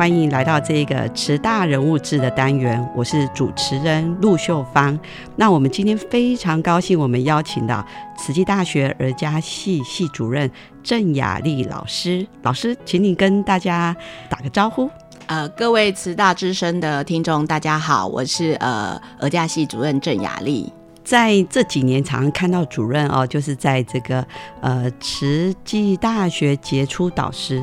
欢迎来到这个慈大人物志的单元，我是主持人陆秀芳。那我们今天非常高兴，我们邀请到慈济大学儿家系系主任郑雅丽老师。老师，请你跟大家打个招呼。呃，各位慈大之声的听众，大家好，我是呃儿家系主任郑雅丽。在这几年，常常看到主任哦，就是在这个呃慈济大学杰出导师。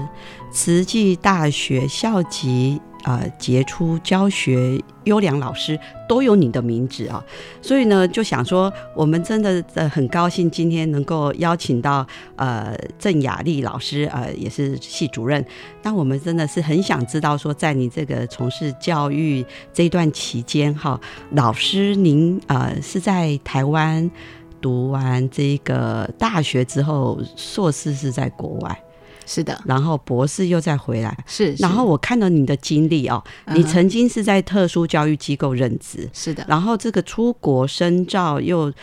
慈济大学校级啊杰出教学优良老师都有你的名字啊，所以呢就想说，我们真的呃很高兴今天能够邀请到呃郑雅丽老师，呃也是系主任。那我们真的是很想知道说，在你这个从事教育这段期间哈，老师您呃是在台湾读完这个大学之后，硕士是在国外。是的，然后博士又再回来，是。然后我看到你的经历哦，你曾经是在特殊教育机构任职，是的。然后这个出国深造又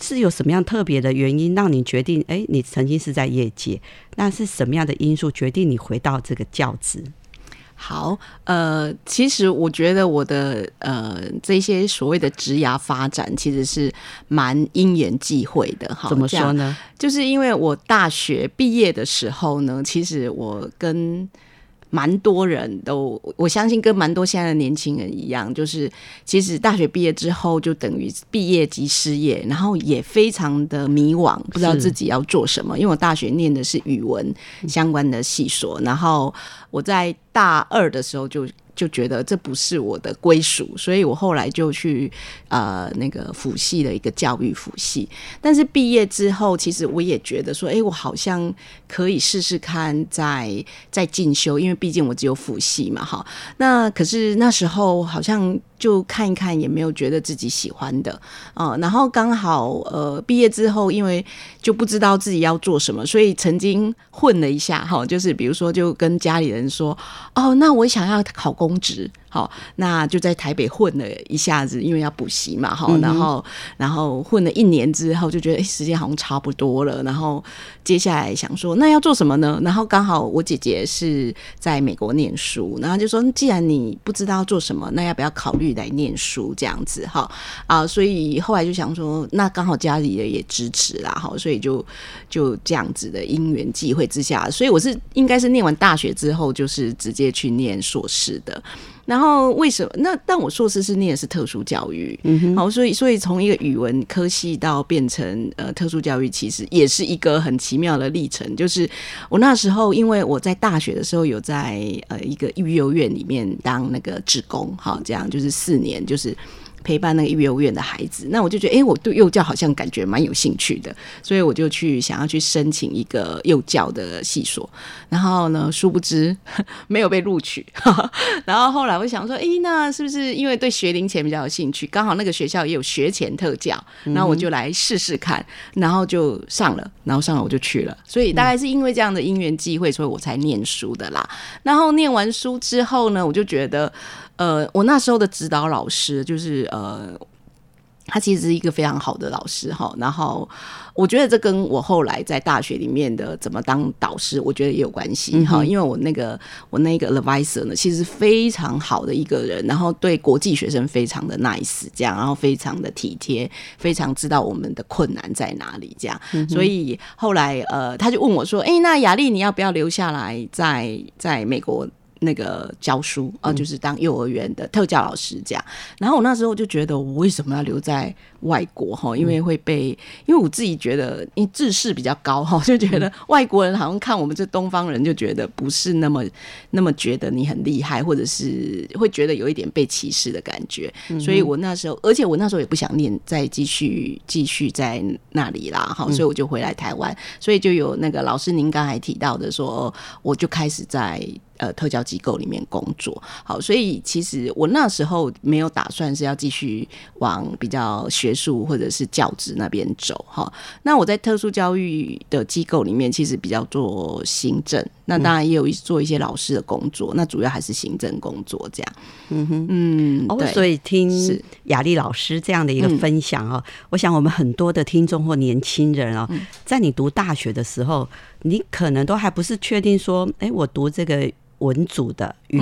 是有什么样特别的原因让你决定？哎，你曾经是在业界，那是什么样的因素决定你回到这个教职？好，呃，其实我觉得我的呃这些所谓的职涯发展其实是蛮因缘际会的，哈。怎么说呢？就是因为我大学毕业的时候呢，其实我跟蛮多人都，我相信跟蛮多现在的年轻人一样，就是其实大学毕业之后就等于毕业即失业，然后也非常的迷惘，不知道自己要做什么。因为我大学念的是语文相关的系所，然后我在大二的时候就。就觉得这不是我的归属，所以我后来就去呃那个辅系的一个教育辅系。但是毕业之后，其实我也觉得说，哎，我好像可以试试看再再进修，因为毕竟我只有辅系嘛，哈。那可是那时候好像。就看一看，也没有觉得自己喜欢的啊。然后刚好呃毕业之后，因为就不知道自己要做什么，所以曾经混了一下哈。就是比如说，就跟家里人说，哦，那我想要考公职。好，那就在台北混了一下子，因为要补习嘛，哈，然后然后混了一年之后，就觉得哎，时间好像差不多了，然后接下来想说，那要做什么呢？然后刚好我姐姐是在美国念书，然后就说，既然你不知道做什么，那要不要考虑来念书这样子？哈啊，所以后来就想说，那刚好家里的也支持啦，哈，所以就就这样子的因缘际会之下，所以我是应该是念完大学之后，就是直接去念硕士的。然后为什么？那但我硕士是念的是特殊教育，好，所以所以从一个语文科系到变成呃特殊教育，其实也是一个很奇妙的历程。就是我那时候，因为我在大学的时候有在呃一个育幼院里面当那个职工，好，这样就是四年，就是。陪伴那个幼儿园的孩子，那我就觉得，哎，我对幼教好像感觉蛮有兴趣的，所以我就去想要去申请一个幼教的系所，然后呢，殊不知 没有被录取。然后后来我想说，哎，那是不是因为对学龄前比较有兴趣？刚好那个学校也有学前特教，然后我就来试试看，然后就上了，然后上了我就去了。所以大概是因为这样的因缘际会，所以我才念书的啦。然后念完书之后呢，我就觉得。呃，我那时候的指导老师就是呃，他其实是一个非常好的老师哈。然后我觉得这跟我后来在大学里面的怎么当导师，我觉得也有关系哈。因为我那个我那个 advisor 呢，其实非常好的一个人，然后对国际学生非常的 nice，这样，然后非常的体贴，非常知道我们的困难在哪里，这样。所以后来呃，他就问我说：“哎，那雅丽，你要不要留下来在在美国？”那个教书啊，就是当幼儿园的特教老师这样。然后我那时候就觉得，我为什么要留在外国哈？因为会被，因为我自己觉得，因为智势比较高哈，就觉得外国人好像看我们这东方人，就觉得不是那么那么觉得你很厉害，或者是会觉得有一点被歧视的感觉。所以我那时候，而且我那时候也不想念，再继续继续在那里啦哈，所以我就回来台湾。所以就有那个老师，您刚才提到的说，我就开始在。呃，特教机构里面工作，好，所以其实我那时候没有打算是要继续往比较学术或者是教职那边走，哈。那我在特殊教育的机构里面，其实比较做行政，那当然也有做一些老师的工作，那主要还是行政工作这样。嗯哼，嗯，哦，所以听雅丽老师这样的一个分享哦，我想我们很多的听众或年轻人哦，在你读大学的时候，你可能都还不是确定说，哎，我读这个。文组的语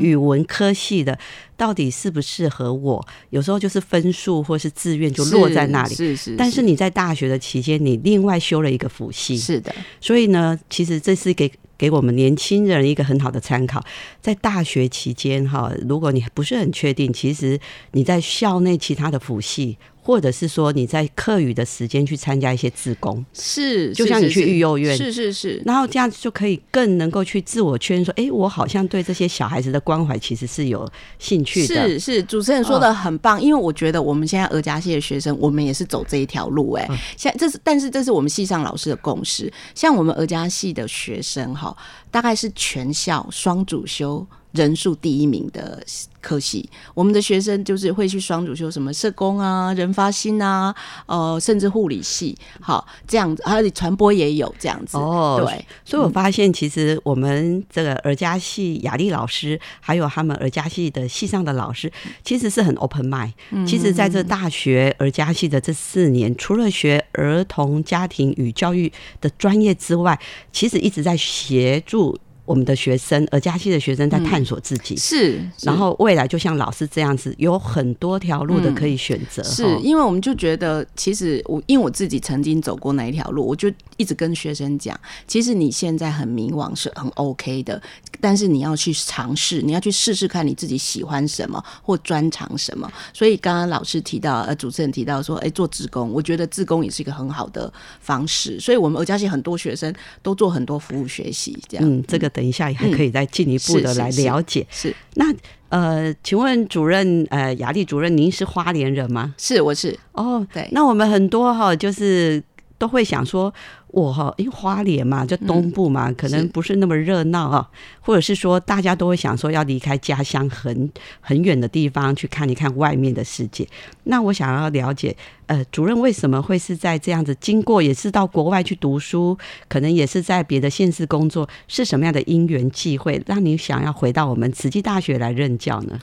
语文科系的，到底适不适合我？有时候就是分数或是志愿就落在那里。是是。但是你在大学的期间，你另外修了一个辅系。是的。所以呢，其实这是给给我们年轻人一个很好的参考。在大学期间，哈，如果你不是很确定，其实你在校内其他的辅系。或者是说你在课余的时间去参加一些自工，是就像你去育幼院，是是是，然后这样子就可以更能够去自我确认说，哎，我好像对这些小孩子的关怀其实是有兴趣的。是是，主持人说的很棒，因为我觉得我们现在俄家系的学生，我们也是走这一条路。哎，像这是，但是这是我们系上老师的共识。像我们俄家系的学生哈，大概是全校双主修。人数第一名的科系，我们的学生就是会去双主修什么社工啊、人发心啊，呃，甚至护理系，好这样子，还有传播也有这样子。哦，对，所以我发现其实我们这个儿家系雅丽老师，还有他们儿家系的系上的老师，其实是很 open mind。其实在这大学儿家系的这四年，除了学儿童家庭与教育的专业之外，其实一直在协助。我们的学生，而加西的学生在探索自己，是，然后未来就像老师这样子，有很多条路的可以选择。是因为我们就觉得，其实我因为我自己曾经走过那一条路，我就一直跟学生讲，其实你现在很迷惘是很 OK 的，但是你要去尝试，你要去试试看你自己喜欢什么或专长什么。所以刚刚老师提到，呃，主持人提到说，哎，做自工，我觉得自工也是一个很好的方式。所以我们而加系很多学生都做很多服务学习，这样，嗯，这个等一下也还可以再进一步的来了解。是那呃，请问主任呃，雅丽主任，您是花莲人吗？是，我是。哦，对。那我们很多哈，就是都会想说。我哈，因为花莲嘛，就东部嘛，可能不是那么热闹啊，或者是说大家都会想说要离开家乡很很远的地方去看一看外面的世界。那我想要了解，呃，主任为什么会是在这样子经过，也是到国外去读书，可能也是在别的县市工作，是什么样的因缘际会，让你想要回到我们慈济大学来任教呢？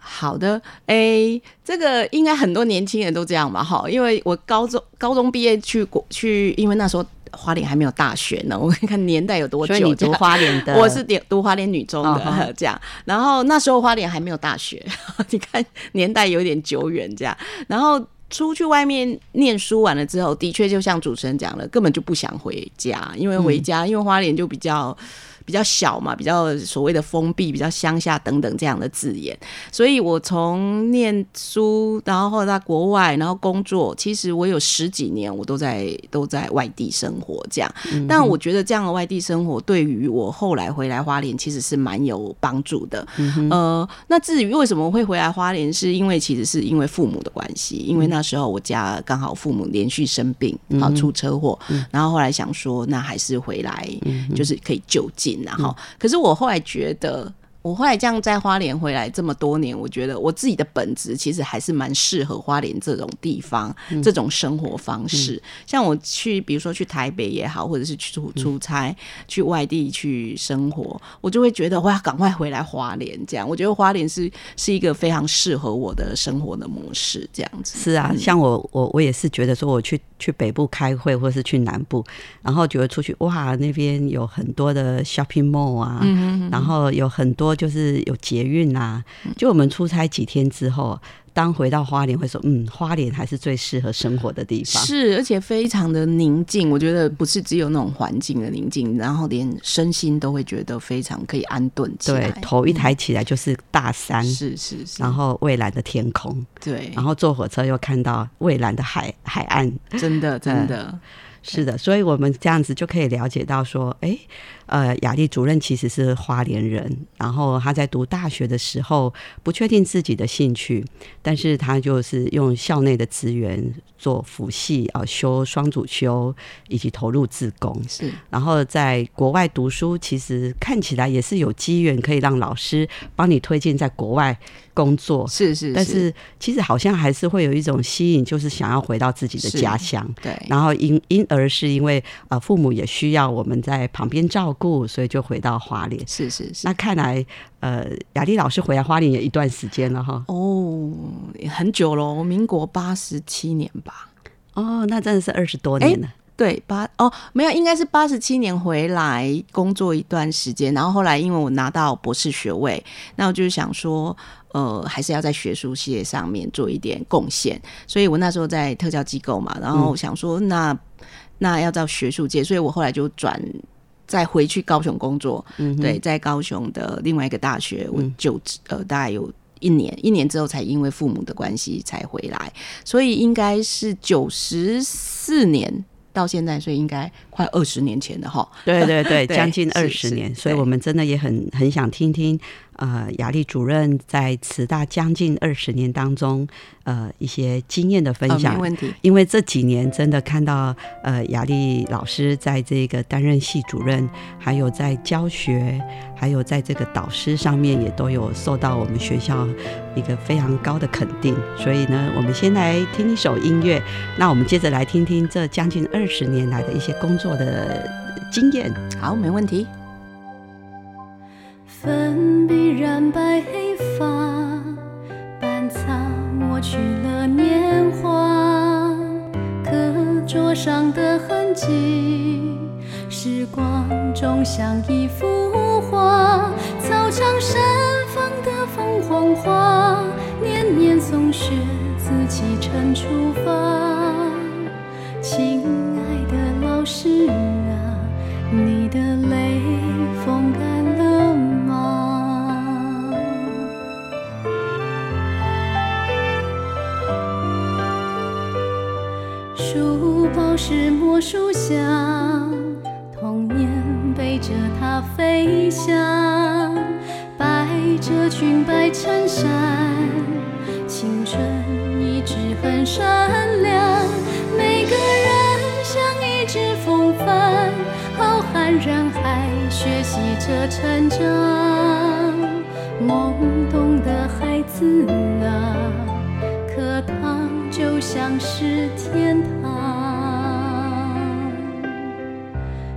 好的，哎，这个应该很多年轻人都这样吧？哈，因为我高中高中毕业去国去，因为那时候。花莲还没有大学呢，我看年代有多久？所以你读花莲的，我是读读花莲女中的这样。然后那时候花莲还没有大学，你看年代有点久远这样。然后出去外面念书完了之后，的确就像主持人讲了，根本就不想回家，因为回家，因为花莲就比较。比较小嘛，比较所谓的封闭，比较乡下等等这样的字眼，所以我从念书，然后后来在国外，然后工作，其实我有十几年我都在都在外地生活这样。但我觉得这样的外地生活对于我后来回来花莲其实是蛮有帮助的。呃，那至于为什么会回来花莲，是因为其实是因为父母的关系，因为那时候我家刚好父母连续生病，好出车祸，然后后来想说，那还是回来，就是可以就近。然后，可是我后来觉得。我后来这样在花莲回来这么多年，我觉得我自己的本质其实还是蛮适合花莲这种地方，这种生活方式。像我去，比如说去台北也好，或者是去出出差，去外地去生活，我就会觉得我要赶快回来花莲。这样，我觉得花莲是是一个非常适合我的生活的模式。这样子是啊，像我我我也是觉得说，我去去北部开会，或是去南部，然后觉得出去哇，那边有很多的 shopping mall 啊，然后有很多。就是有捷运啊，就我们出差几天之后。当回到花莲会说，嗯，花莲还是最适合生活的地方。是，而且非常的宁静。我觉得不是只有那种环境的宁静，然后连身心都会觉得非常可以安顿起来。对，头一抬起来就是大山，是是是，然后蔚蓝的天空，对，然后坐火车又看到蔚蓝的海海岸，真的真的。是的，所以我们这样子就可以了解到说，哎，呃，雅丽主任其实是花莲人，然后他在读大学的时候不确定自己的兴趣，但是他就是用校内的资源做辅系啊，修双主修以及投入自工，是，然后在国外读书，其实看起来也是有机缘可以让老师帮你推荐在国外。工作是是，但是其实好像还是会有一种吸引，就是想要回到自己的家乡。对，然后因因而是因为呃父母也需要我们在旁边照顾，所以就回到花莲。是是是。那看来呃雅丽老师回来花莲也一段时间了哈。哦，很久了，民国八十七年吧。哦，那真的是二十多年了。对，八哦没有，应该是八十七年回来工作一段时间，然后后来因为我拿到博士学位，那我就是想说。呃，还是要在学术界上面做一点贡献，所以我那时候在特教机构嘛，然后想说，那那要到学术界，所以我后来就转再回去高雄工作。嗯，对，在高雄的另外一个大学，我就职呃，大概有一年，一年之后才因为父母的关系才回来，所以应该是九十四年。到现在，所以应该快二十年前了哈。对对 对，将近二十年，所以我们真的也很很想听听，呃，雅丽主任在慈大将近二十年当中。呃，一些经验的分享，没问题。因为这几年真的看到，呃，雅丽老师在这个担任系主任，还有在教学，还有在这个导师上面，也都有受到我们学校一个非常高的肯定。所以呢，我们先来听一首音乐，那我们接着来听听这将近二十年来的一些工作的经验。好，没问题。粉笔染白黑发。抹去了年华，课桌上的痕迹，时光中像一幅画。操场盛放的凤凰花，年年送雪，自启程出发。这成长懵懂的孩子啊，可他就像是天堂。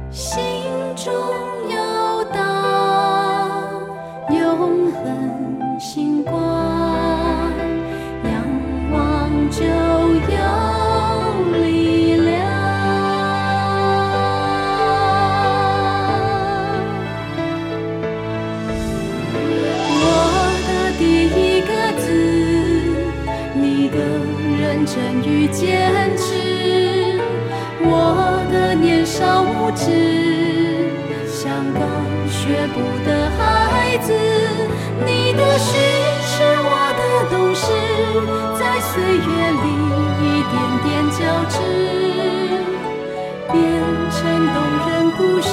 心中有道永恒星光。坚持我的年少无知像刚学步的孩子。你的心是我的懂事在岁月里一点点交织变成动人故事。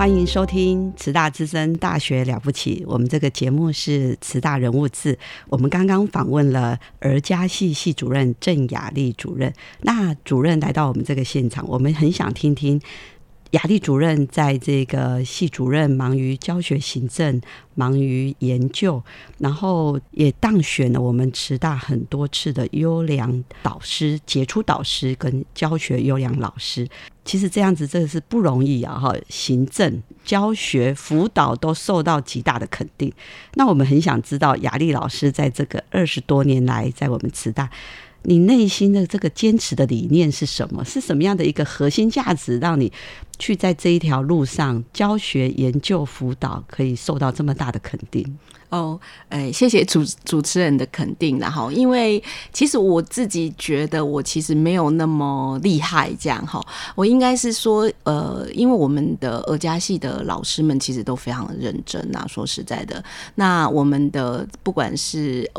欢迎收听慈大之声《大学了不起》，我们这个节目是慈大人物志。我们刚刚访问了儿家系系主任郑雅丽主任。那主任来到我们这个现场，我们很想听听。雅丽主任在这个系主任忙于教学行政，忙于研究，然后也当选了我们慈大很多次的优良导师、杰出导师跟教学优良老师。其实这样子真的是不容易啊！哈，行政、教学、辅导都受到极大的肯定。那我们很想知道雅丽老师在这个二十多年来，在我们慈大。你内心的这个坚持的理念是什么？是什么样的一个核心价值，让你去在这一条路上教学、研究、辅导，可以受到这么大的肯定？哦，哎，谢谢主主持人的肯定，然后因为其实我自己觉得我其实没有那么厉害，这样哈，我应该是说，呃，因为我们的儿家系的老师们其实都非常的认真啊，说实在的，那我们的不管是。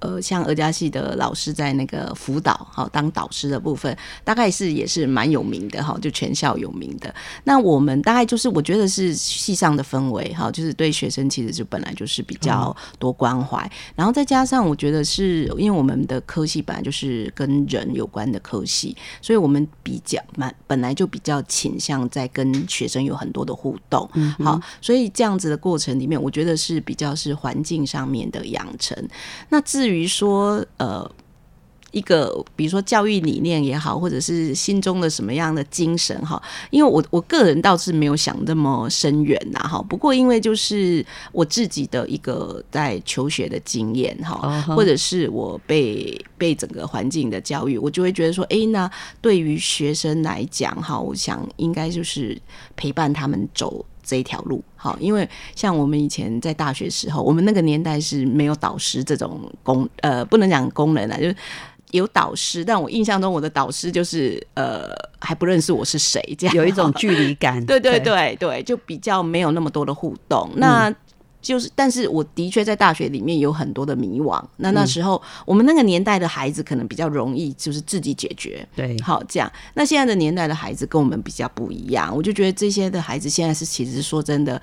呃，像俄家系的老师在那个辅导，好当导师的部分，大概是也是蛮有名的哈，就全校有名的。那我们大概就是我觉得是系上的氛围哈，就是对学生其实就本来就是比较多关怀，然后再加上我觉得是因为我们的科系本来就是跟人有关的科系，所以我们比较蛮本来就比较倾向在跟学生有很多的互动，好，所以这样子的过程里面，我觉得是比较是环境上面的养成。那至至于说，呃，一个比如说教育理念也好，或者是心中的什么样的精神哈，因为我我个人倒是没有想那么深远呐哈。不过因为就是我自己的一个在求学的经验哈，或者是我被被整个环境的教育，我就会觉得说，哎，那对于学生来讲哈，我想应该就是陪伴他们走。这一条路好，因为像我们以前在大学时候，我们那个年代是没有导师这种功，呃，不能讲功能啊，就是有导师，但我印象中我的导师就是呃还不认识我是谁，这样有一种 距离感。对对对对，就比较没有那么多的互动。那就是，但是我的确在大学里面有很多的迷惘。那那时候，我们那个年代的孩子可能比较容易，就是自己解决。对，好这样。那现在的年代的孩子跟我们比较不一样，我就觉得这些的孩子现在是其实说真的，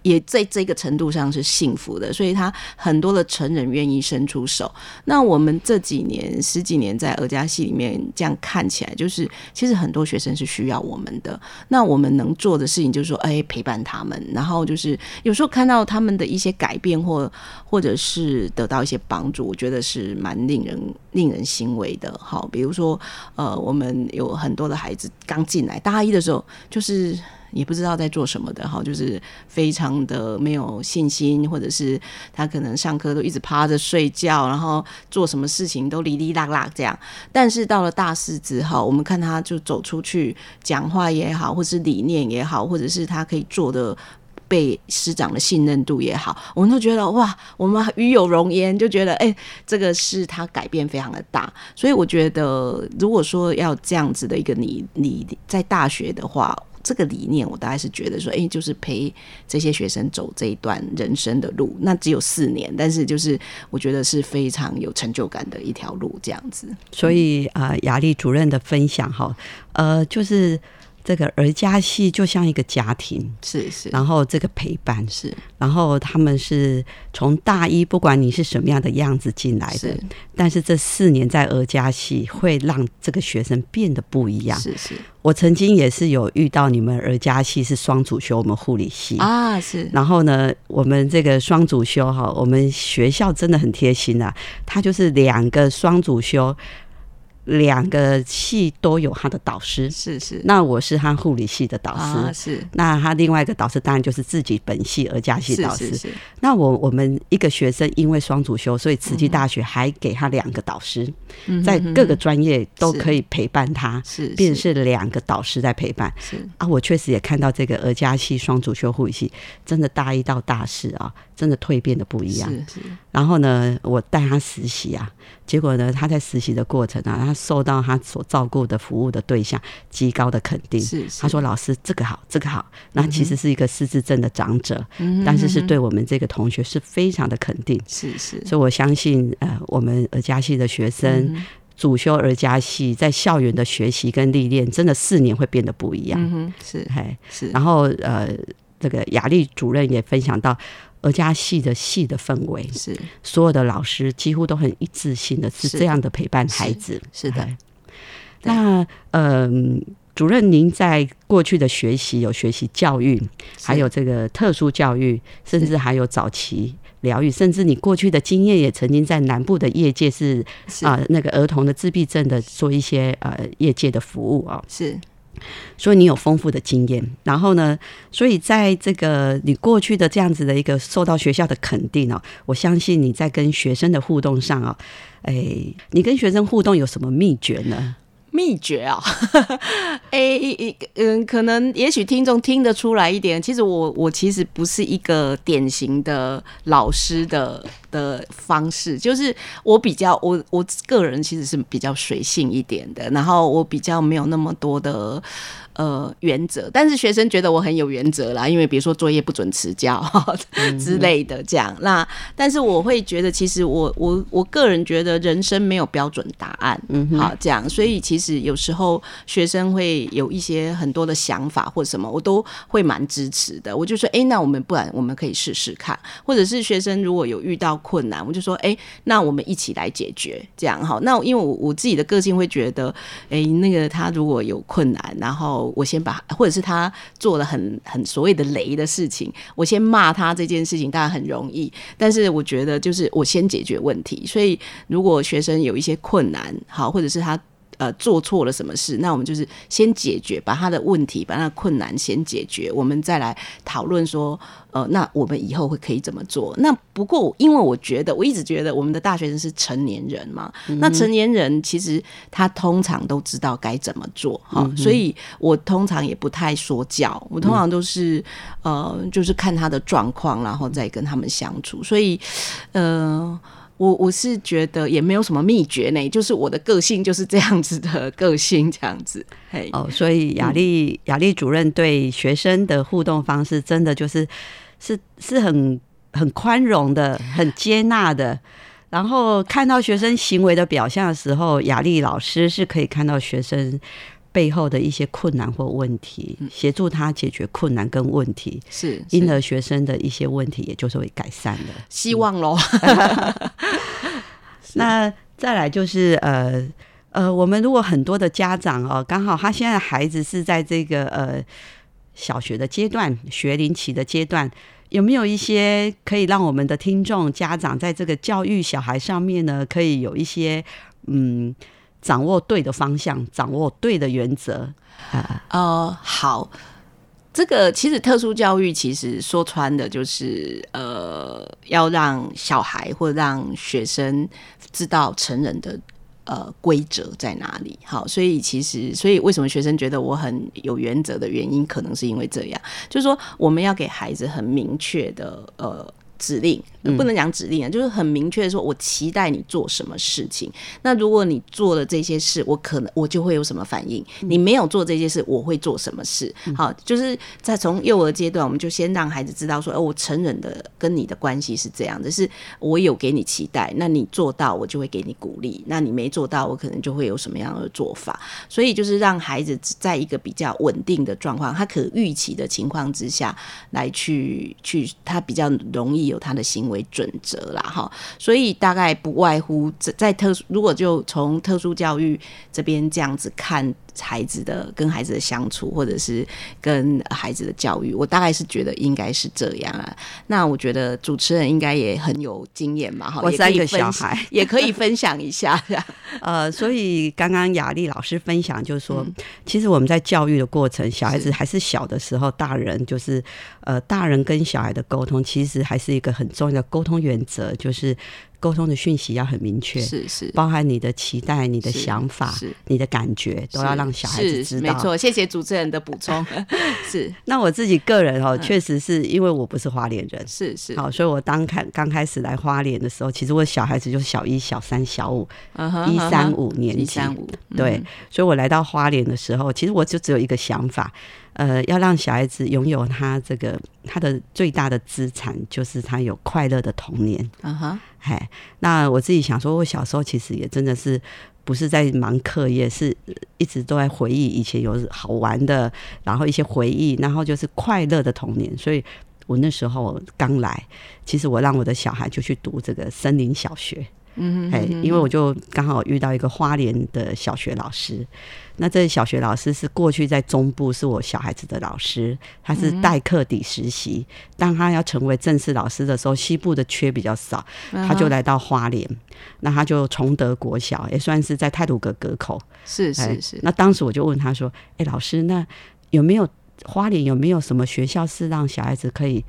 也在这个程度上是幸福的。所以他很多的成人愿意伸出手。那我们这几年十几年在儿家系里面这样看起来，就是其实很多学生是需要我们的。那我们能做的事情就是说，哎，陪伴他们，然后就是有时候看到他们。的一些改变或或者是得到一些帮助，我觉得是蛮令人令人欣慰的。好，比如说，呃，我们有很多的孩子刚进来大一的时候，就是也不知道在做什么的，哈，就是非常的没有信心，或者是他可能上课都一直趴着睡觉，然后做什么事情都哩哩啦啦这样。但是到了大四之后，我们看他就走出去讲话也好，或是理念也好，或者是他可以做的。被师长的信任度也好，我们都觉得哇，我们与有荣焉，就觉得哎，这个是他改变非常的大。所以我觉得，如果说要这样子的一个你你在大学的话，这个理念我大概是觉得说，哎，就是陪这些学生走这一段人生的路。那只有四年，但是就是我觉得是非常有成就感的一条路，这样子。所以啊，雅丽主任的分享哈，呃，就是。这个儿家系就像一个家庭，是是，然后这个陪伴。是，然后他们是从大一，不管你是什么样的样子进来的，但是这四年在儿家系会让这个学生变得不一样。是是，我曾经也是有遇到你们儿家系是双主修，我们护理系。啊是，然后呢，我们这个双主修哈，我们学校真的很贴心啊，他就是两个双主修。两个系都有他的导师，是是。那我是他护理系的导师，是。那他另外一个导师当然就是自己本系而家系导师。是是。那我我们一个学生因为双主修，所以慈济大学还给他两个导师，在各个专业都可以陪伴他，是，便是两个导师在陪伴。是啊，我确实也看到这个儿家系双主修护理系，真的大一到大四啊，真的蜕变的不一样。是是。然后呢，我带他实习啊，结果呢，他在实习的过程啊，他。受到他所照顾的服务的对象极高的肯定。是是他说：“老师，这个好，这个好。”那其实是一个失智症的长者，嗯但是是对我们这个同学是非常的肯定。是是，所以我相信，呃，我们儿家系的学生、嗯主修儿家系，在校园的学习跟历练，真的四年会变得不一样。嗯哼，是嘿，是，然后呃，这个雅丽主任也分享到。而家系的系的氛围是所有的老师几乎都很一致性的是是这样的陪伴孩子，是的嘿。那呃，主任，您在过去的学习有学习教育，还有这个特殊教育，甚至还有早期疗愈，甚至你过去的经验也曾经在南部的业界是是啊、那个儿童的自闭症的做一些呃业界的服务啊、是所以你有丰富的经验，然后呢，所以在这个你过去的这样子的一个受到学校的肯定哦，我相信你在跟学生的互动上啊，哎，你跟学生互动有什么秘诀呢？秘诀啊，诶、嗯，可能也许听众听得出来一点。其实我我其实不是一个典型的老师的的方式，就是我比较我我个人其实是比较随性一点的，然后我比较没有那么多的。呃，原则，但是学生觉得我很有原则啦，因为比如说作业不准迟交 之类的这样。那但是我会觉得，其实我我我个人觉得人生没有标准答案，嗯好这样，所以其实有时候学生会有一些很多的想法或什么，我都会蛮支持的。我就说，哎、那我们不然我们可以试试看，或者是学生如果有遇到困难，我就说，哎、那我们一起来解决，这样哈。那因为我我自己的个性会觉得，哎、那个他如果有困难，然后我先把，或者是他做了很很所谓的雷的事情，我先骂他这件事情当然很容易，但是我觉得就是我先解决问题。所以如果学生有一些困难，好，或者是他。呃，做错了什么事？那我们就是先解决，把他的问题、把他的困难先解决，我们再来讨论说，呃，那我们以后会可以怎么做？那不过，因为我觉得，我一直觉得我们的大学生是成年人嘛，那成年人其实他通常都知道该怎么做哈、所以我通常也不太说教，我通常都是、呃，就是看他的状况，然后再跟他们相处，所以呃。我我是觉得也没有什么秘诀呢，就是我的个性就是这样子的个性，这样子。嘿，哦，所以雅丽雅丽主任对学生的互动方式，真的就是是是很很宽容的，很接纳的。然后看到学生行为的表象的时候，雅丽老师是可以看到学生背后的一些困难或问题，协助他解决困难跟问题，是因是而学生的一些问题也就是会改善的。希望喽。那再来就是呃呃，我们如果很多的家长哦，刚好他现在的孩子是在这个呃小学的阶段、学龄期的阶段，有没有一些可以让我们的听众家长在这个教育小孩上面呢，可以有一些嗯掌握对的方向，掌握对的原则？呃，好，这个其实特殊教育其实说穿的就是呃，要让小孩或让学生知道成人的。呃，规则在哪里？好，所以其实，所以为什么学生觉得我很有原则的原因，可能是因为这样，就是说我们要给孩子很明确的呃指令，嗯不能讲指令啊，就是很明确的说，我期待你做什么事情。那如果你做了这些事，我可能我就会有什么反应；你没有做这些事，我会做什么事。好，就是在从幼儿阶段，我们就先让孩子知道说，哦，我成人的跟你的关系是这样的，是我有给你期待，那你做到，我就会给你鼓励；那你没做到，我可能就会有什么样的做法。所以就是让孩子在一个比较稳定的状况，他可预期的情况之下来去去，他比较容易有他的行为为准则啦，哈。所以大概不外乎在特殊，如果就从特殊教育这边这样子看。孩子的跟孩子的相处，或者是跟孩子的教育，我大概是觉得应该是这样啊。那我觉得主持人应该也很有经验嘛，哈，我三个小孩 也可以分享一下。呃，所以刚刚雅丽老师分享，就是说，其实我们在教育的过程，小孩子还是小的时候，大人就是呃，大人跟小孩的沟通，其实还是一个很重要的沟通原则，就是沟通的讯息要很明确，是是，包含你的期待、你的想法是、你的感觉，都要让小孩子知道。没错，谢谢主持人的补充。是。那我自己个人哦，嗯。确实是因为我不是花莲人，是是，好，所以我当开刚开始来花莲的时候，其实我小孩子就是小一、小三、小五，一三五年级，对嗯，所以我来到花莲的时候，其实我就只有一个想法，呃，要让小孩子拥有他这个他的最大的资产，就是他有快乐的童年。嗯哼，嗨，那我自己想说，我小时候其实也真的是不是在忙课业，是一直都在回忆以前有好玩的，然后一些回忆，然后就是快乐的童年。所以我那时候刚来，其实我让我的小孩就去读这个森林小学。嗯哎，因为我就刚好遇到一个花莲的小学老师，那这小学老师是过去在中部是我小孩子的老师，他是代课底实习。当他要成为正式老师的时候，西部的缺比较少，他就来到花莲，那他就崇德国小，也算是在泰鲁阁隔口。是哎是是，那当时我就问他说：“哎，老师，那有没有花莲有没有什么学校是让小孩子可以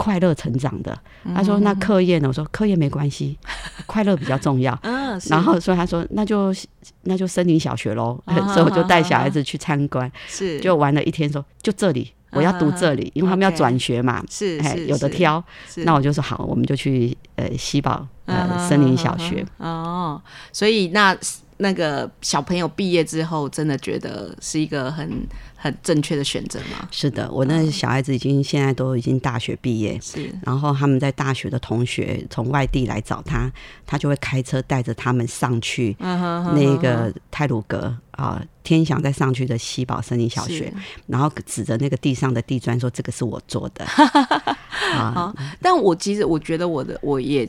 快乐成长的？”他说：“那课业呢？”我说：“课业没关系，快乐比较重要。”嗯，然后所以他说：“那就那就森林小学喽。啊 所以我就带小孩子去参观，是就玩了一天，说就这里。我要读这里，因为他们要转学嘛，是哎，是有的挑。那我就说好，我们就去呃西宝嗯呃森林小学。哦，所以那那个小朋友毕业之后，真的觉得是一个很很正确的选择吗？是的，我那小孩子已经现在都已经大学毕业，是然后他们在大学的同学从外地来找他，他就会开车带着他们上去那个泰鲁阁啊，天祥再上去的西宝森林小学，然后指着那个地上的地砖说：“这个是我做的。”啊好，但我其实我觉得我的我也。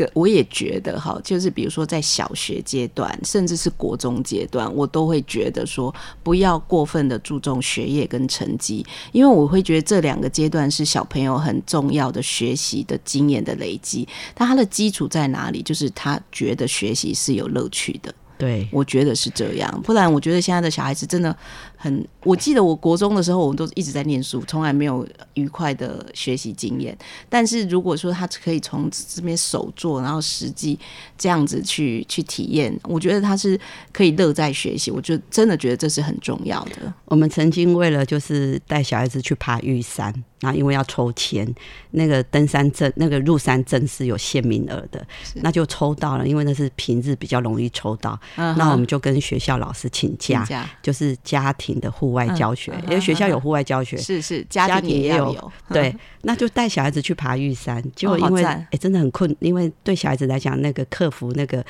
个我也觉得哈，就是比如说在小学阶段，甚至是国中阶段，我都会觉得说不要过分的注重学业跟成绩，因为我会觉得这两个阶段是小朋友很重要的学习的经验的累积。但他的基础在哪里？就是他觉得学习是有乐趣的。对，我觉得是这样，不然我觉得现在的小孩子真的很。我记得我国中的时候，我们都一直在念书，从来没有愉快的学习经验。但是如果说他可以从这边手做，然后实际这样子去去体验，我觉得他是可以乐在学习。我就真的觉得这是很重要的。我们曾经为了就是带小孩子去爬玉山，然后因为要抽签，那个登山证、那个入山证是有限名额的，那就抽到了，因为那是平日比较容易抽到。那我们就跟学校老师请假，就是家庭的户外教学，因为学校有户外教学，是是，家庭也有对，那就带小孩子去爬玉山，结果因为哎、真的很困，因为对小孩子来讲，那个克服那个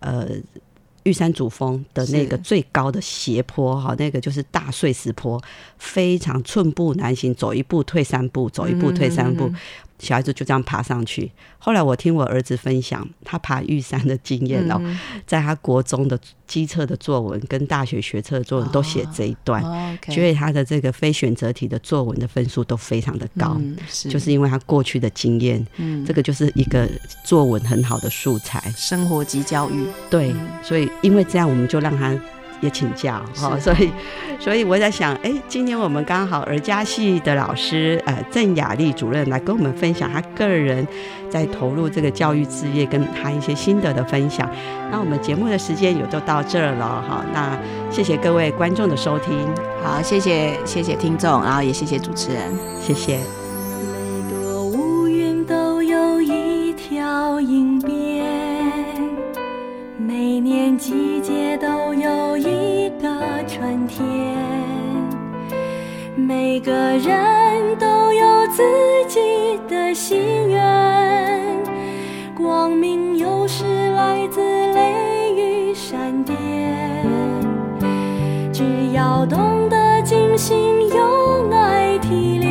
呃。玉山主峰的那个最高的斜坡哈，那个就是大碎石坡，非常寸步难行，走一步退三步，走一步退三步，嗯嗯嗯小孩子就这样爬上去。后来我听我儿子分享他爬玉山的经验哦，嗯在他国中的机测的作文跟大学学测的作文都写这一段，所以他的这个非选择题的作文的分数都非常的高，嗯是。就是因为他过去的经验，嗯。这个就是一个作文很好的素材。生活及教育，对，所以因为这样，我们就让他也请教哈、是所以，所以我在想，哎，今年我们刚好儿家系的老师呃郑雅丽主任来跟我们分享他个人在投入这个教育事业跟他一些心得的分享。那我们节目的时间也就到这儿了哈，那谢谢各位观众的收听，好，谢谢谢谢听众，然后也谢谢主持人，谢谢。天，每个人都有自己的心愿，光明有时来自雷雨闪电，只要懂得尽心用爱体谅。